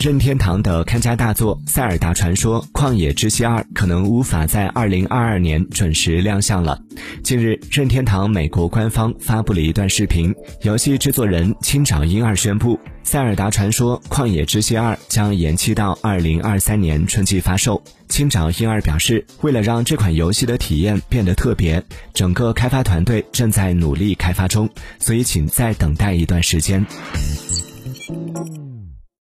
任天堂的看家大作《塞尔达传说：旷野之息二》可能无法在二零二二年准时亮相了。近日，任天堂美国官方发布了一段视频，游戏制作人青沼英二宣布，《塞尔达传说：旷野之息二》将延期到二零二三年春季发售。青沼英二表示，为了让这款游戏的体验变得特别，整个开发团队正在努力开发中，所以请再等待一段时间。